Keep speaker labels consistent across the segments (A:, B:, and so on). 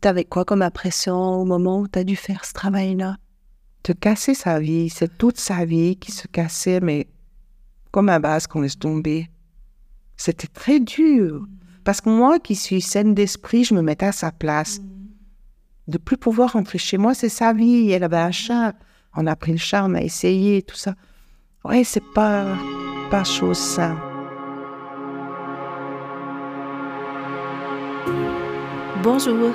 A: T'avais quoi comme impression au moment où tu as dû faire ce travail-là?
B: De casser sa vie, c'est toute sa vie qui se cassait, mais comme un base qu'on laisse tomber. C'était très dur. Parce que moi, qui suis saine d'esprit, je me mettais à sa place. De plus pouvoir rentrer chez moi, c'est sa vie. Elle avait un chat. On a pris le chat, on a essayé, tout ça. Ouais, c'est pas, pas chose simple.
A: Bonjour,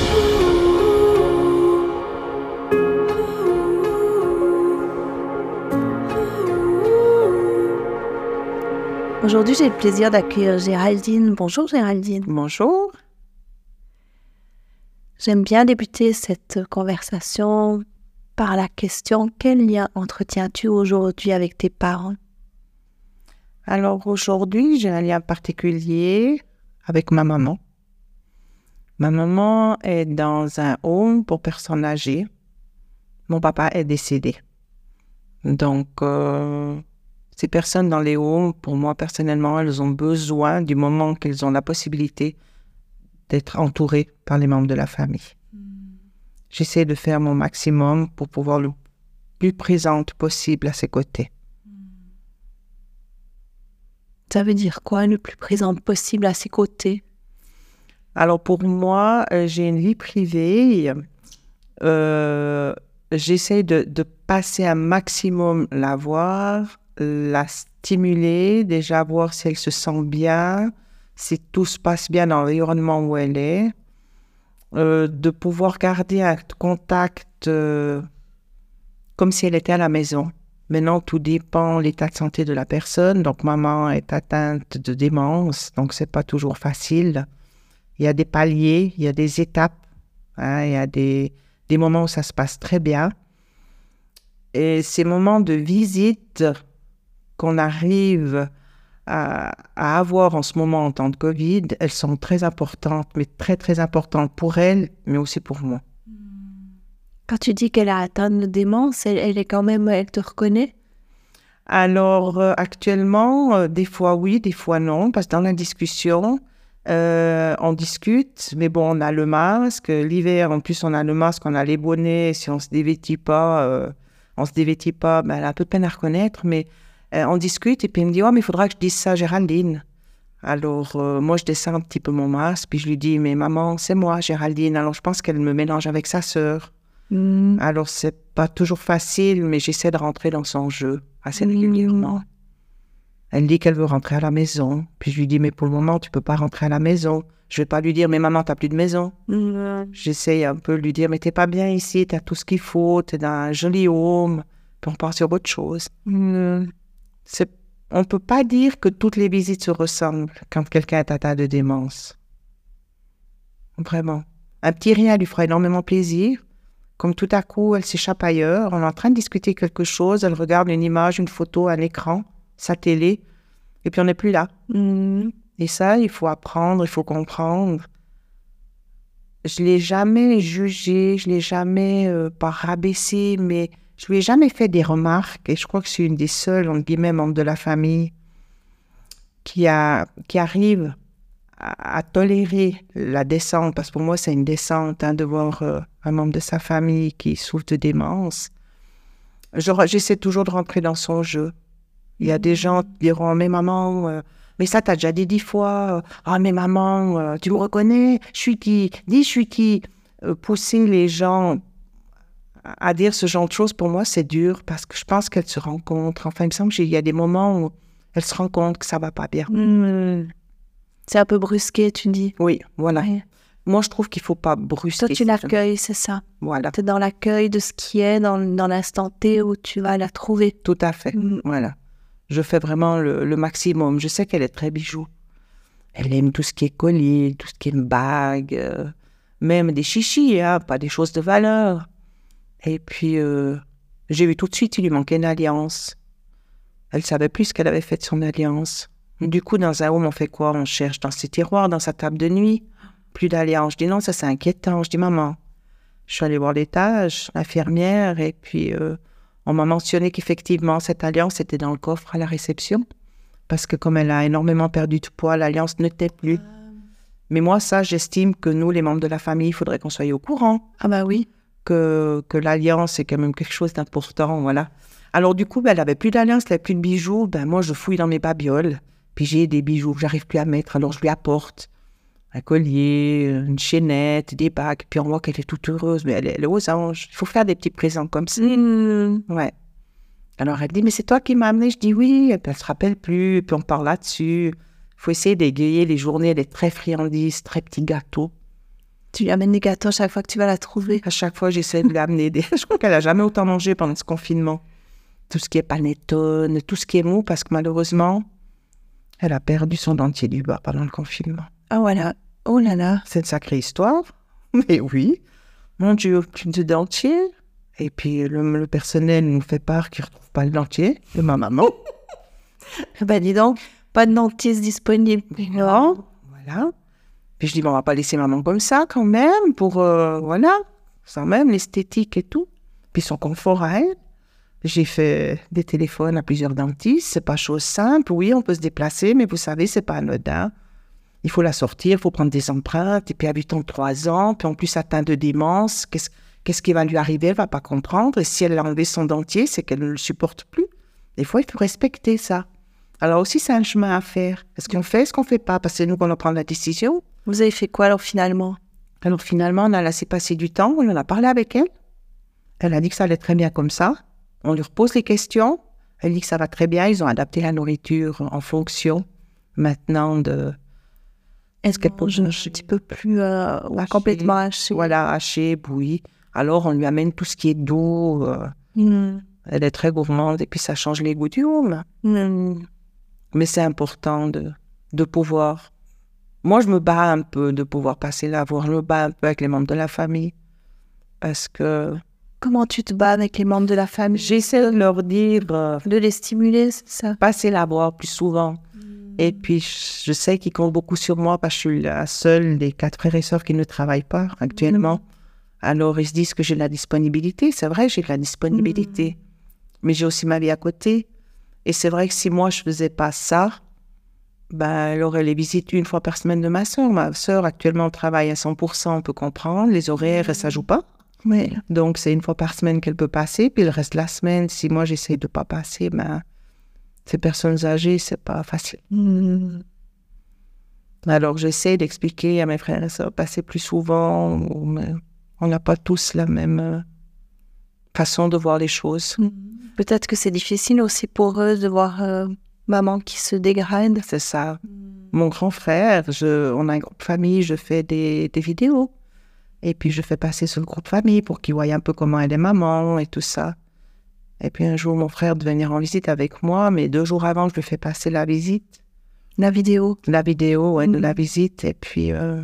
A: Aujourd'hui, j'ai le plaisir d'accueillir Géraldine. Bonjour Géraldine.
B: Bonjour.
A: J'aime bien débuter cette conversation par la question quel lien entretiens-tu aujourd'hui avec tes parents?
B: Alors aujourd'hui, j'ai un lien particulier avec ma maman. Ma maman est dans un home pour personnes âgées. Mon papa est décédé. Donc, euh, ces personnes dans les homes, pour moi personnellement, elles ont besoin du moment qu'elles ont la possibilité d'être entourées par les membres de la famille. J'essaie de faire mon maximum pour pouvoir le plus présente possible à ses côtés.
A: Ça veut dire quoi, le plus présente possible à ses côtés?
B: Alors pour moi, euh, j'ai une vie privée. Euh, J'essaie de, de, passer un maximum la voir, la stimuler, déjà voir si elle se sent bien, si tout se passe bien dans l'environnement où elle est, euh, de pouvoir garder un contact euh, comme si elle était à la maison. Maintenant, tout dépend l'état de santé de la personne. Donc, maman est atteinte de démence, donc c'est pas toujours facile. Il y a des paliers, il y a des étapes, hein, il y a des, des moments où ça se passe très bien. Et ces moments de visite qu'on arrive à, à, avoir en ce moment en temps de Covid, elles sont très importantes, mais très très importantes pour elle, mais aussi pour moi.
A: Quand tu dis qu'elle a atteint de démence, elle, elle, est quand même, elle te reconnaît?
B: Alors euh, actuellement, euh, des fois oui, des fois non, parce que dans la discussion, euh, on discute, mais bon, on a le masque. L'hiver, en plus, on a le masque, on a les bonnets. Si on se dévêtit pas, on se dévêtit pas, ben, elle a un peu de peine à reconnaître, mais euh, on discute et puis elle me dit, oh, mais il faudra que je dise ça à Géraldine. Alors, euh, moi, je descends un petit peu mon masque, puis je lui dis, mais maman, c'est moi, Géraldine. Alors, je pense qu'elle me mélange avec sa sœur.
A: Mm.
B: Alors, c'est pas toujours facile, mais j'essaie de rentrer dans son jeu assez régulièrement.
A: Mm.
B: Elle dit qu'elle veut rentrer à la maison. Puis je lui dis, mais pour le moment, tu peux pas rentrer à la maison. Je vais pas lui dire, mais maman, t'as plus de maison.
A: Mm.
B: J'essaie un peu de lui dire, mais t'es pas bien ici, t'as tout ce qu'il faut, t'es dans un joli home. Puis on part sur autre chose. On peut pas dire que toutes les visites se ressemblent quand quelqu'un est atteint de démence. Vraiment. Un petit rien lui fera énormément plaisir. Comme tout à coup, elle s'échappe ailleurs, on est en train de discuter quelque chose, elle regarde une image, une photo, un écran, sa télé, et puis on n'est plus là.
A: Mm.
B: Et ça, il faut apprendre, il faut comprendre. Je l'ai jamais jugé, je l'ai jamais euh, pas rabaissé, mais je lui ai jamais fait des remarques. Et je crois que c'est une des seules, entre guillemets, membres de la famille qui, a, qui arrive à, tolérer la descente, parce que pour moi, c'est une descente hein, de voir euh, un membre de sa famille qui souffre de démence. J'essaie toujours de rentrer dans son jeu. Il y a des gens qui diront, mais maman, euh, mais ça, t'as déjà dit dix fois. Ah, mais maman, euh, tu me reconnais Je suis qui Dis, je suis qui euh, Pousser les gens à dire ce genre de choses, pour moi, c'est dur parce que je pense qu'elles se rencontrent. Enfin, il me semble qu'il y a des moments où elles se rendent compte que ça va pas bien.
A: Mm. C'est un peu brusqué, tu dis.
B: Oui, voilà. Moi, je trouve qu'il faut pas brusquer.
A: Toi, tu l'accueilles, c'est ça?
B: Voilà,
A: Tu es dans l'accueil de ce qui est, dans, dans l'instant T où tu vas la trouver.
B: tout à fait.
A: Mm.
B: Voilà. Je fais vraiment le, le maximum. Je sais qu'elle est très bijou. Elle aime tout ce qui est collier, tout ce qui est bague, euh, même des chichis, hein, pas des choses de valeur. Et puis, euh, j'ai vu tout de suite, il lui manquait une alliance. Elle savait plus ce qu'elle avait fait de son alliance. Du coup, dans un home, on fait quoi? On cherche dans ses tiroirs, dans sa table de nuit. Plus d'alliance. Je dis non, ça c'est inquiétant. Je dis maman. Je suis allée voir l'étage, l'infirmière, et puis euh, on m'a mentionné qu'effectivement, cette alliance était dans le coffre à la réception. Parce que comme elle a énormément perdu de poids, l'alliance ne n'était plus. Mais moi, ça, j'estime que nous, les membres de la famille, il faudrait qu'on soit au courant.
A: Ah bah oui.
B: Que, que l'alliance, c'est quand même quelque chose d'important, voilà. Alors du coup, ben, elle avait plus d'alliance, elle avait plus de bijoux. Ben, moi, je fouille dans mes babioles. Puis j'ai des bijoux que j'arrive plus à mettre, alors je lui apporte un collier, une chaînette, des bagues. Puis on voit qu'elle est toute heureuse, mais elle, est aux anges. Il faut faire des petits présents comme ça.
A: Mmh.
B: Ouais. Alors elle dit, mais c'est toi qui m'as amené? Je dis oui. Et puis elle se rappelle plus. Et puis on parle là-dessus. Il faut essayer d'égayer les journées. Elle est très friandise, très petits gâteaux.
A: Tu lui amènes des gâteaux à chaque fois que tu vas la trouver.
B: À chaque fois, j'essaie de lui amener des. Je crois qu'elle a jamais autant mangé pendant ce confinement. Tout ce qui est panettone, tout ce qui est mou, parce que malheureusement, elle a perdu son dentier du bas pendant le confinement.
A: Ah voilà. Oh là là.
B: C'est une sacrée histoire. Mais oui. Mon Dieu, plus de dentier. Et puis le, le personnel nous fait part qu'il ne retrouve pas le dentier de ma maman.
A: Bah dis donc, pas de dentiste disponible. Non.
B: Voilà. Puis je dis, bon, on va pas laisser maman comme ça quand même, pour, euh, voilà, sans même l'esthétique et tout. Puis son confort à elle. J'ai fait des téléphones à plusieurs dentistes. C'est pas chose simple. Oui, on peut se déplacer, mais vous savez, c'est pas anodin. Il faut la sortir, il faut prendre des empreintes. Et puis, habitant trois ans, puis en plus atteinte de démence, qu'est-ce qu'est-ce qui va lui arriver? Elle va pas comprendre. Et si elle a enlevé son dentier, c'est qu'elle ne le supporte plus. Des fois, il faut respecter ça. Alors aussi, c'est un chemin à faire. Est-ce qu'on fait, est-ce qu'on fait pas? Parce que nous qu'on doit prendre la décision.
A: Vous avez fait quoi alors finalement?
B: Alors finalement, on a laissé passer du temps, on en a parlé avec elle. Elle a dit que ça allait très bien comme ça. On lui repose les questions. Elle dit que ça va très bien. Ils ont adapté la nourriture en fonction maintenant de.
A: Est-ce qu'elle mange un petit peu plus euh,
B: Haché.
A: complètement haché
B: Voilà, haché, bouilli. Alors on lui amène tout ce qui est doux. euh,
A: Hmm.
B: elle est très gourmande et puis ça change les goûts du home.
A: Hmm.
B: Mais c'est important de, de pouvoir. Moi, je me bats un peu de pouvoir passer la voir. Je me bats un peu avec les membres de la famille. Parce que
A: Comment tu te bats avec les membres de la famille?
B: J'essaie de leur dire euh,
A: De les stimuler, c'est ça?
B: passer la voir plus souvent. Et puis, je sais qu'ils comptent beaucoup sur moi parce que je suis la seule des quatre frères et sœurs qui ne travaillent pas actuellement. Alors, ils se disent que j'ai de la disponibilité. C'est vrai, j'ai de la disponibilité. Mais j'ai aussi ma vie à côté. Et c'est vrai que si moi, je faisais pas ça, ben, elle aurait les visites une fois par semaine de ma sœur. Ma sœur, actuellement, travaille à 100%, on peut comprendre. Les horaires, ça joue pas.
A: Oui.
B: Donc, c'est une fois par semaine qu'elle peut passer. Puis le reste de la semaine, si moi, j'essaie de pas passer, ben, ces personnes âgées, c'est pas facile.
A: Hmm.
B: Alors, j'essaie d'expliquer à mes frères et sœurs, passer plus souvent. on n'a pas tous la même euh, façon de voir les choses.
A: Peut-être que c'est difficile aussi pour eux de voir euh, maman qui se dégrade.
B: C'est ça. Mon grand frère, je, on a un groupe famille, je fais des, des vidéos. Et puis, je fais passer sur le groupe famille pour qu'ils voient un peu comment elle est maman et tout ça. Et puis, un jour, mon frère devait venir en visite avec moi, mais deux jours avant, je lui fais passer la visite.
A: La vidéo.
B: la vidéo ouais, de la visite et puis euh,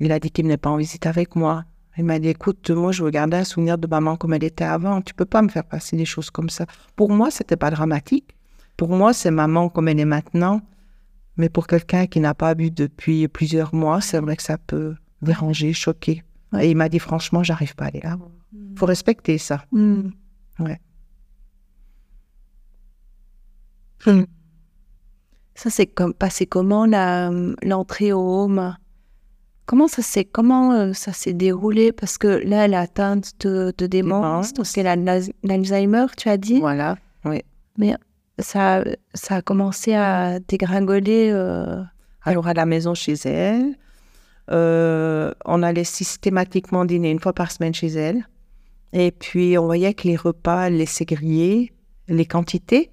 B: il a dit qu'il venait pas en visite avec moi. Il m'a dit écoute, moi je veux garder un souvenir de maman comme elle était avant. Tu peux pas me faire passer des choses comme ça. Pour moi, c'était pas dramatique. Pour moi, c'est maman comme elle est maintenant. Mais pour quelqu'un qui n'a pas vu depuis plusieurs mois, c'est vrai que ça peut déranger, choquer. Et il m'a dit franchement, j'arrive pas à aller là. Faut respecter ça.
A: Hmm.
B: Ouais.
A: Hmm. Ça s'est comme, passé comment la- l'entrée au home? Comment ça s'est comment euh, ça s'est déroulé? Parce que là, elle est atteinte de, de démence,
B: Démence.
A: donc elle a l'Alzheimer, tu as dit.
B: Voilà. Oui.
A: Ça, ça a commencé à dégringoler. euh,
B: Alors à la maison chez elle, euh, on allait systématiquement dîner une fois par semaine chez elle. Et puis on voyait que les repas, elle laissait griller les quantités.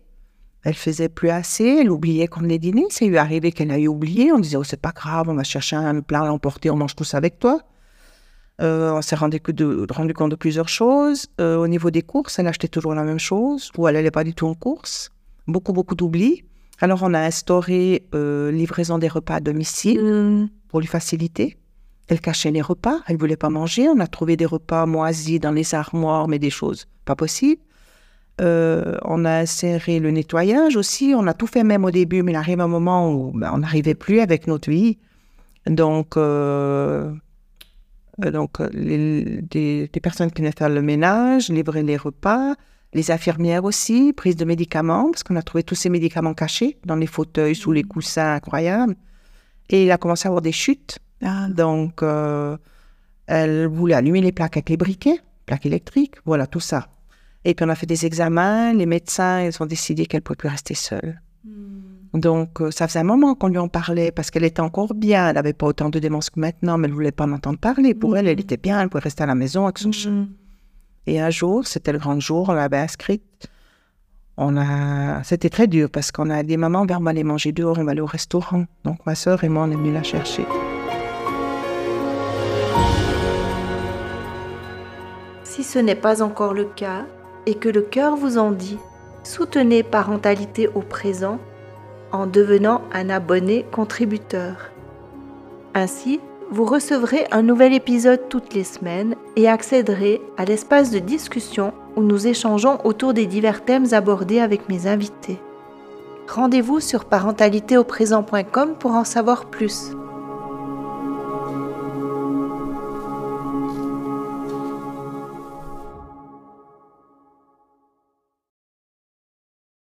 B: Elle faisait plus assez, elle oubliait qu'on les dînait. C'est lui arrivé qu'elle a eu oublié. On disait, oh, c'est pas grave, on va chercher un plat à l'emporter, on mange tous avec toi. Euh, on s'est rendu, compte de plusieurs choses. Au niveau des courses, elle achetait toujours la même chose, ou elle n'allait pas du tout en course. Beaucoup, beaucoup d'oubli. Alors, on a instauré euh, livraison des repas à domicile
A: hmm,
B: pour lui faciliter. Elle cachait les repas, elle voulait pas manger. On a trouvé des repas moisis dans les armoires, mais des choses pas possibles. Euh, on a inséré le nettoyage aussi. On a tout fait même au début, mais il arrive un moment où ben, on n'arrivait plus avec notre vie. Donc, euh, euh, donc des, personnes qui faire le ménage, livrer les repas, les infirmières aussi, prise de médicaments, parce qu'on a trouvé tous ces médicaments cachés dans les fauteuils, sous les coussins, incroyables. Et il a commencé à avoir des chutes. Ah. Donc, elle voulait allumer les plaques avec les briquets, plaques électriques, voilà, tout ça. Et puis on a fait des examens, les médecins, ils ont décidé qu'elle ne pouvait plus rester seule. Hmm. Donc euh, ça faisait un moment qu'on lui en parlait parce qu'elle était encore bien, elle n'avait pas autant de démence que maintenant, mais elle ne voulait pas en entendre parler. Pour elle, elle hmm. était bien, elle pouvait rester à la maison avec son chien. Et un jour, c'était le grand jour, on l'avait inscrite. On a... C'était très dur parce qu'on a dit, maman, on va aller manger dehors, on va aller au restaurant. Donc ma soeur et moi, on est venus la chercher.
A: Si ce n'est pas encore le cas, et que le cœur vous en dit, soutenez Parentalité au présent en devenant un abonné contributeur. Ainsi, vous recevrez un nouvel épisode toutes les semaines et accéderez à l'espace de discussion où nous échangeons autour des divers thèmes abordés avec mes invités. Rendez-vous sur parentalitéauprésent.com pour en savoir plus.